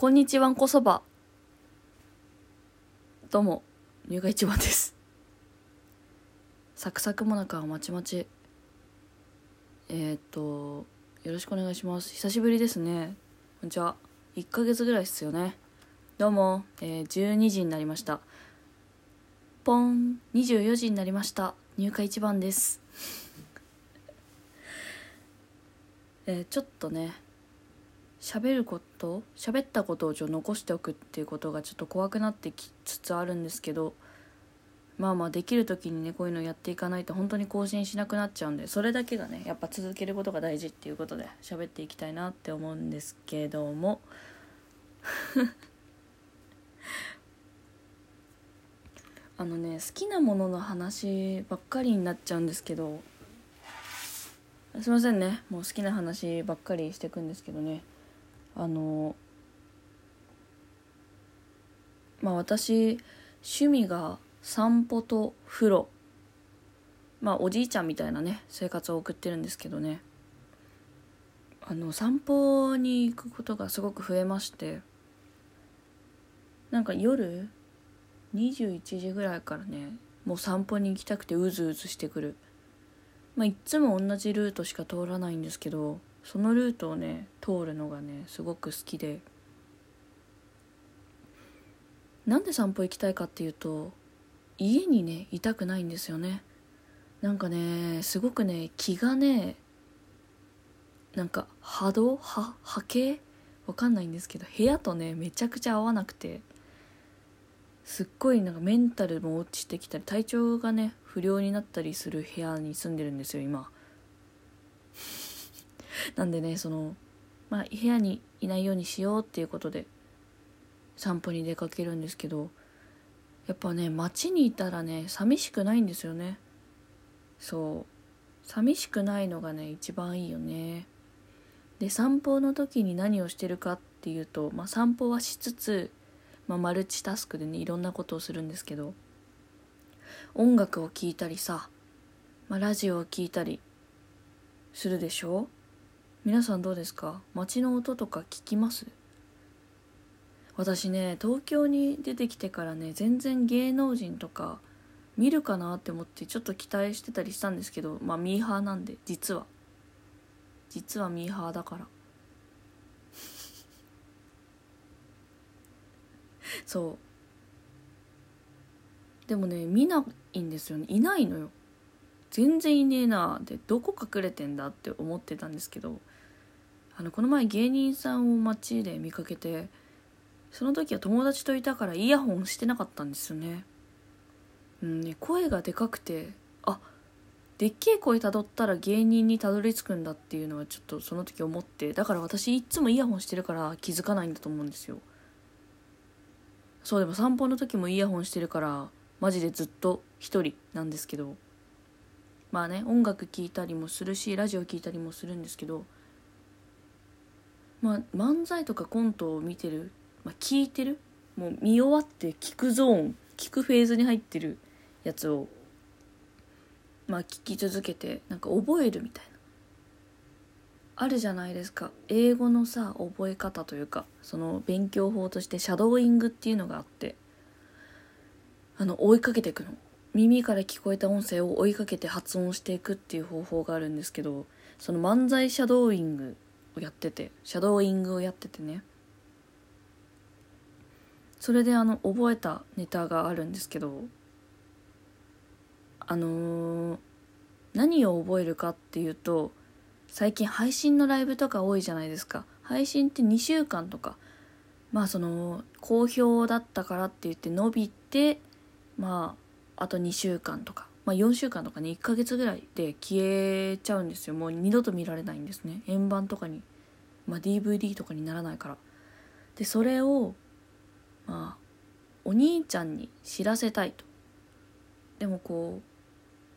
こんにちはんこそば。どうも、入荷一番です。サクサクもなかはまちまち。えー、っと、よろしくお願いします。久しぶりですね。こんにちは。1ヶ月ぐらいっすよね。どうも、えー、12時になりました。ポン、24時になりました。入荷一番です。えー、ちょっとね、喋ること喋ったことをちょ残しておくっていうことがちょっと怖くなってきつつあるんですけどまあまあできる時にねこういうのやっていかないと本当に更新しなくなっちゃうんでそれだけがねやっぱ続けることが大事っていうことで喋っていきたいなって思うんですけども。あのね好きなものの話ばっかりになっちゃうんですけどすいませんね。もう好きな話ばっかりしていくんですけどね。あのまあ私趣味が散歩と風呂。まあおじいちゃんみたいなね生活を送ってるんですけどね。あの散歩に行くことがすごく増えまして。なんか夜21時ぐらいからねもう散歩に行きたくてうずうずしてくる。まあいっつも同じルートしか通らないんですけどそのルートをね通るのがねすごく好きで。なんで散歩行きたいかっていうと家にねいたくないんですよね。なんかねすごくね気がねなんか波動波波形？わかんないんですけど部屋とねめちゃくちゃ合わなくて。すっごいなんかメンタルも落ちてきたり体調がね不良になったりする部屋に住んでるんですよ今。なんでねそのまあ部屋にいないようにしようっていうことで散歩に出かけるんですけどやっぱね街にいたらね寂しくないんですよね。そう。寂しくないのがね一番いいよね。で散歩の時に何をしてるかっていうと、まあ、散歩はしつつ、まあ、マルチタスクでねいろんなことをするんですけど音楽を聴いたりさ、まあ、ラジオを聴いたりするでしょ？皆さんどうですか？街の音とか聞きます？私ね東京に出てきてからね全然芸能人とか見るかなって思ってちょっと期待してたりしたんですけどまあミーハーなんで実は。実はミーハーだから。そう。でもね見ないんですよね。いないのよ。全然いねえなでどこ隠れてんだって思ってたんですけどあのこの前芸人さんを街で見かけてその時は友達といたからイヤホンしてなかったんですよね。うんね声がでかくてあでっけえ声たどったら芸人にたどり着くんだっていうのはちょっとその時思ってだから私いっつもイヤホンしてるから気づかないんだと思うんですよ。そうでも散歩の時もイヤホンしてるからマジでずっと一人なんですけど。まあね音楽聴いたりもするしラジオ聴いたりもするんですけど。まあ漫才とかコントを見てる、まあ、聞いてるもう見終わって聞くゾーン聞くフェーズに入ってるやつをまあ聞き続けてなんか覚えるみたいな。あるじゃないですか。英語のさ覚え方というかその勉強法としてシャドーイングっていうのがあってあの追いかけていくの。耳から聞こえた音声を追いかけて発音していくっていう方法があるんですけどその漫才シャドーイングをやっててシャドーイングをやっててね。それであの覚えたネタがあるんですけどあのー、何を覚えるかっていうと最近配信のライブとか多いじゃないですか。配信って2週間とか。まあその好評だったからって言って伸びてまああと2週間とか。まあ4週間とかね1ヶ月ぐらいで消えちゃうんですよ。もう二度と見られないんですね。円盤とかに。まあ DVD とかにならないから。でそれをまあお兄ちゃんに知らせたいと。でもこう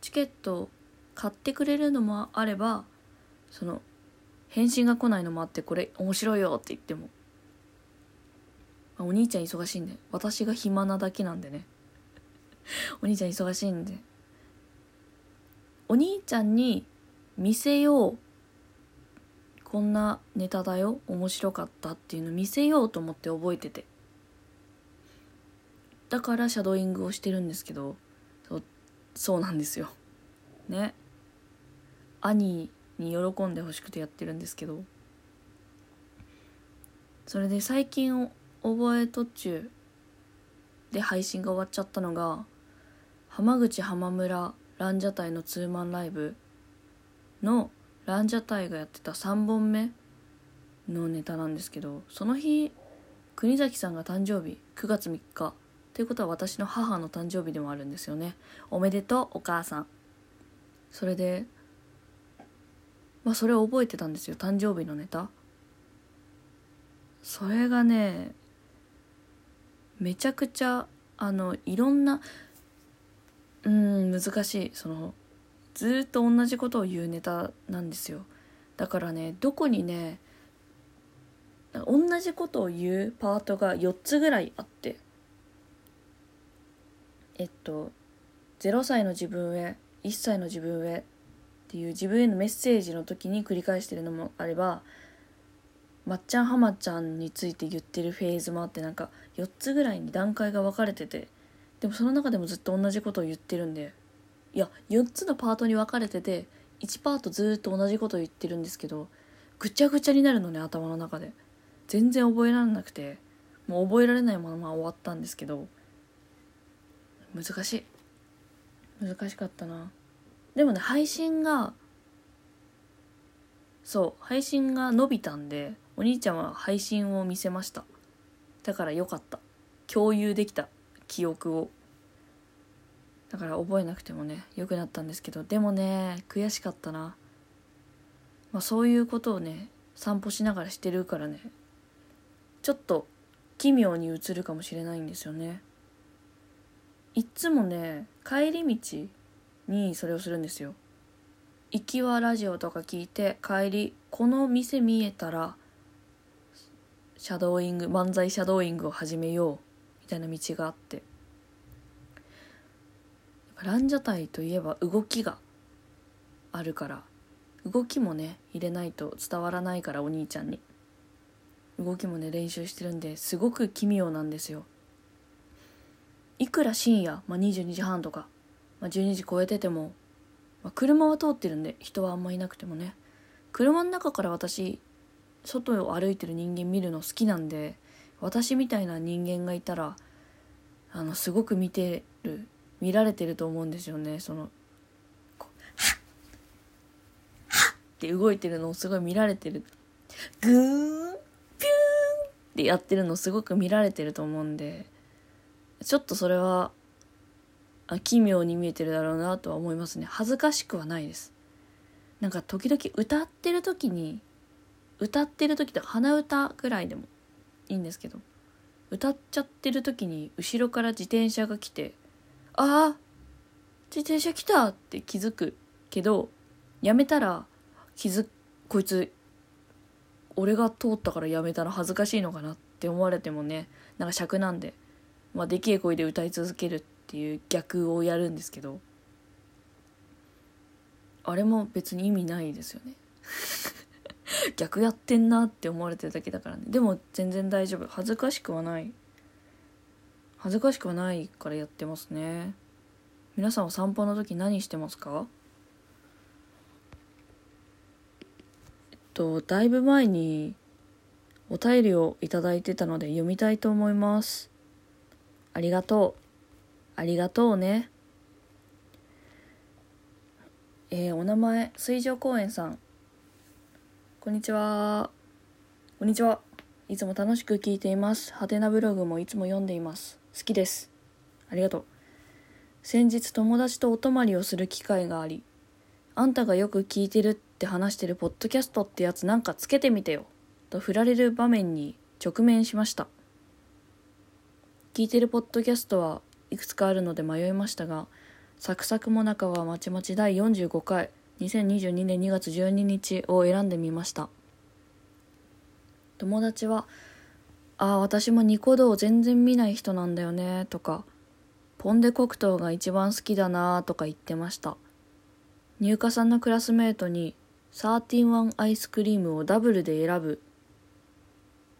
チケット買ってくれるのもあればその返信が来ないのもあってこれ面白いよって言っても、まあ、お兄ちゃん忙しいんで私が暇なだけなんでね。お兄ちゃん忙しいんで。お兄ちゃんに見せようこんなネタだよ面白かったっていうの見せようと思って覚えてて。だからシャドーイングをしてるんですけどそうそうなんですよ。ね。兄に喜んでほしくてやってるんですけどそれで最近覚え途中で配信が終わっちゃったのが浜口浜村ランジャタイのツーマンライブのランジャタイがやってた3本目のネタなんですけどその日国崎さんが誕生日9月3日ということは私の母の誕生日でもあるんですよね。おめでとうお母さん。それでまあそれを覚えてたんですよ誕生日のネタ。それがねめちゃくちゃあのいろんなうん難しい。そのずっと同じことを言うネタなんですよ。だからねどこにね同じことを言うパートが4つぐらいあって。えっと0歳の自分へ1歳の自分へっていう自分へのメッセージの時に繰り返してるのもあればまっちゃんはまちゃんについて言ってるフェーズもあってなんか4つぐらいに段階が分かれててでもその中でもずっと同じことを言ってるんでいや4つのパートに分かれてて1パートずっと同じことを言ってるんですけどぐちゃぐちゃになるのね頭の中で。全然覚えられなくてもう覚えられないまま終わったんですけど難しい。難しかったな。でもね配信がそう配信が伸びたんでお兄ちゃんは配信を見せました。だからよかった。共有できた。記憶を。だから覚えなくてもね良くなったんですけど。でもね悔しかったな。まあそういうことをね散歩しながらしてるからねちょっと奇妙に映るかもしれないんですよね。いっつもね帰り道にそれをするんですよ。行きはラジオとか聞いて帰りこの店見えたらシャドーイング漫才シャドーイングを始めようみたいな道があって。ランジャタイといえば動きがあるから。動きもね入れないと伝わらないからお兄ちゃんに。動きもね練習してるんですごく奇妙なんですよ。いくら深夜、まあ、22時半とか、まあ、12時超えてても、まあ、車は通ってるんで人はあんまいなくてもね。車の中から私外を歩いてる人間見るの好きなんで私みたいな人間がいたらあのすごく見てる見られてると思うんですよね。そのって動いてるのをすごい見られてる。グーンピューンってやってるのをすごく見られてると思うんでちょっとそれは奇妙に見えてるだろうなとは思いますね恥ずかしくはないですなんか時々歌ってる時に歌ってる時と鼻歌ぐらいでもいいんですけど歌っちゃってる時に後ろから自転車が来て「ああ自転車来た!」って気づくけどやめたら気づこいつ俺が通ったからやめたら恥ずかしいのかなって思われてもねなんか尺なんで、まあ、でけえ声で歌い続けるってていう逆をやるんですけどあれも別に意味ないですよね。逆やってんなって思われてるだけだからね。でも全然大丈夫。恥ずかしくはない。恥ずかしくはないからやってますね。皆さんお散歩の時何してますか？えっとだいぶ前にお便りをいただいてたので読みたいと思います。ありがとう。ありがとうねえー、お名前水上公園さんこんにちは。こんにちは。いつも楽しく聞いています。ハテナブログもいつも読んでいます。好きです。ありがとう。先日友達とお泊まりをする機会があり、あんたがよく聞いてるって話してるポッドキャストってやつなんかつけてみてよ。と振られる場面に直面しました。聞いてるポッドキャストはいくつかあるので迷いましたが、サクサクもなかはまちまち第45回2022年2月12日を選んでみました。友達は「ああ私もニコ動全然見ない人なんだよね」とか「ポンデ黒糖が一番好きだな」とか言ってました。入荷さんのクラスメートに31アイスクリームをダブルで選ぶ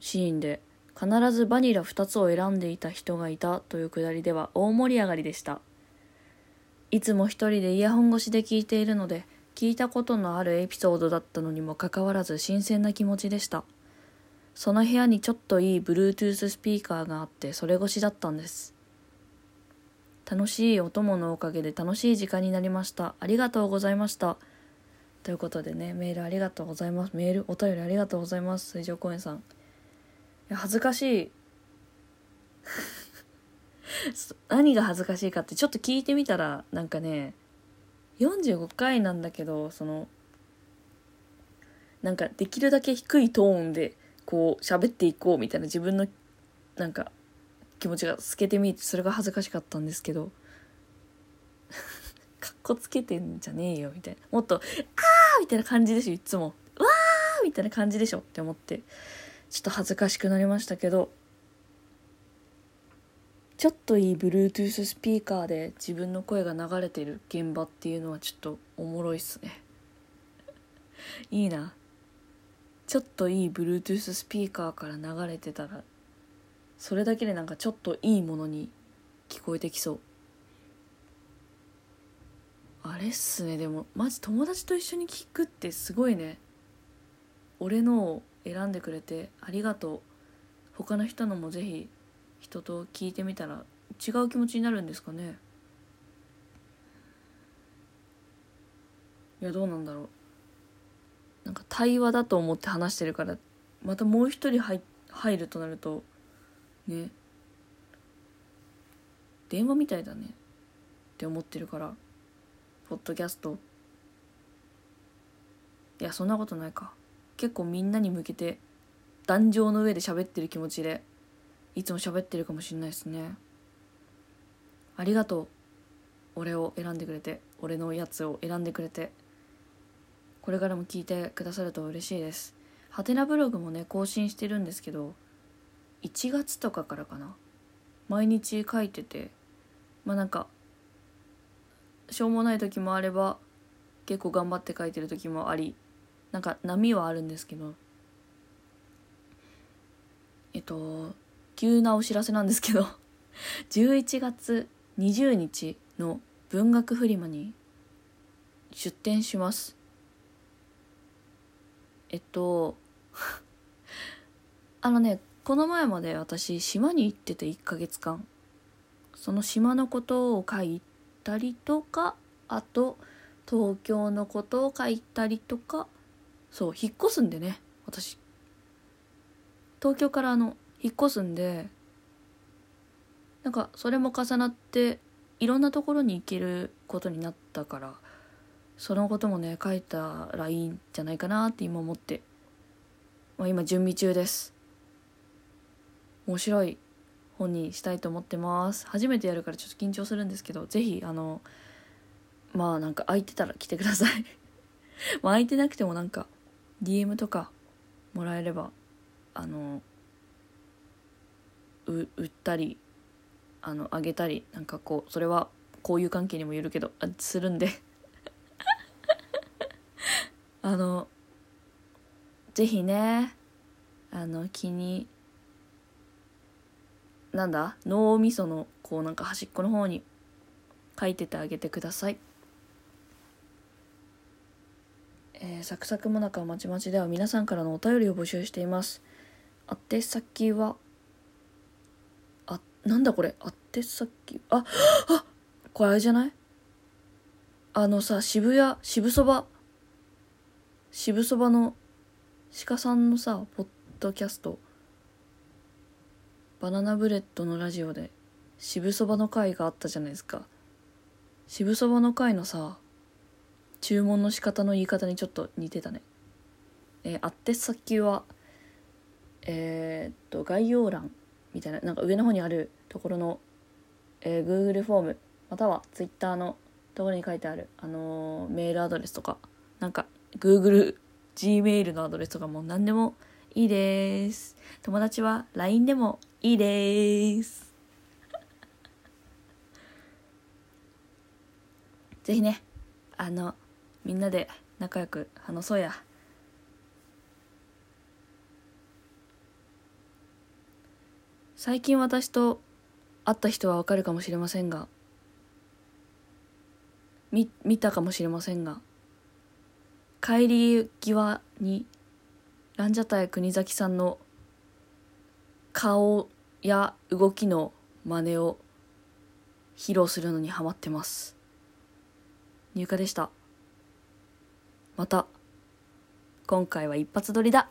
シーンで必ずバニラ2つを選んでいた人がいたというくだりでは大盛り上がりでした。いつも一人でイヤホン越しで聞いているので聞いたことのあるエピソードだったのにもかかわらず新鮮な気持ちでした。その部屋にちょっといい Bluetooth スピーカーがあってそれ越しだったんです。楽しいお供のおかげで楽しい時間になりました。ありがとうございました。ということでねメールありがとうございます。メールお便りありがとうございます。水上公園さん。恥ずかしい 何が恥ずかしいかってちょっと聞いてみたらなんかね45回なんだけどそのなんかできるだけ低いトーンでこう喋っていこうみたいな自分のなんか気持ちが透けて見えてそれが恥ずかしかったんですけど かっこつけてんじゃねえよみたいなもっと「あー!」みたいな感じでしょいつも「わー!」みたいな感じでしょって思ってちょっと恥ずかしくなりましたけどちょっといい Bluetooth スピーカーで自分の声が流れてる現場っていうのはちょっとおもろいっすね。いいな。ちょっといい Bluetooth スピーカーから流れてたらそれだけでなんかちょっといいものに聞こえてきそう。あれっすね。でもマジ友達と一緒に聞くってすごいね。俺の選んでくれてありがとう。他の人のもぜひ人と聞いてみたら違う気持ちになるんですかね。いやどうなんだろう。なんか対話だと思って話してるからまたもう一人入入るとなるとね。電話みたいだね。って思ってるからポッドキャスト。いやそんなことないか。結構みんなに向けて壇上の上で喋ってる気持ちでいつも喋ってるかもしんないですね。ありがとう俺を選んでくれて俺のやつを選んでくれて。これからも聞いてくださると嬉しいです。ハテナブログもね更新してるんですけど1月とかからかな。毎日書いててまあなんかしょうもない時もあれば結構頑張って書いてる時もありなんか波はあるんですけどえっと急なお知らせなんですけど 11月20日の文学フリマに出展します。えっと あのねこの前まで私島に行ってて1ヶ月間。その島のことを書いたりとかあと東京のことを書いたりとかそう引っ越すんでね。私。東京からあの引っ越すんでなんかそれも重なっていろんなところに行けることになったからそのこともね書いたらいいんじゃないかなって今思って、まあ、今準備中です。面白い本にしたいと思ってます。初めてやるからちょっと緊張するんですけど是非あのまあなんか空いてたら来てください。まあ空いてなくてもなんか DM とかもらえればあの売ったりあのあげたりなんかこうそれはこういう関係にもよるけどするんで あのぜひねあの気になんだ脳みそのこうなんか端っこの方に書いててあげてください。えー、サクサクもなかまちまちでは皆さんからのお便りを募集しています。宛先はあなんだこれ？宛先ああこれあれじゃない？あのさ渋谷渋そば？渋そばの鹿さんのさポッドキャスト。バナナブレッドのラジオで渋そばの回があったじゃないですか。渋そばの回のさ注文の仕方の言い方にちょっと似てたね。えー、宛先はえー、っと概要欄みたいななんか上の方にあるところの、えー、Google フォームまたは Twitter のところに書いてある、あのー、メールアドレスとかなんか Google Gmail のアドレスとかも何でもいいです。友達は LINE でもいいです。ぜひねあのみんなで仲良く話そうや。最近私と会った人はわかるかもしれませんがみ見たかもしれませんが帰り際にランジャタイ国崎さんの顔や動きの真似を披露するのにハマってます。入荷でした。また今回は一発撮りだ。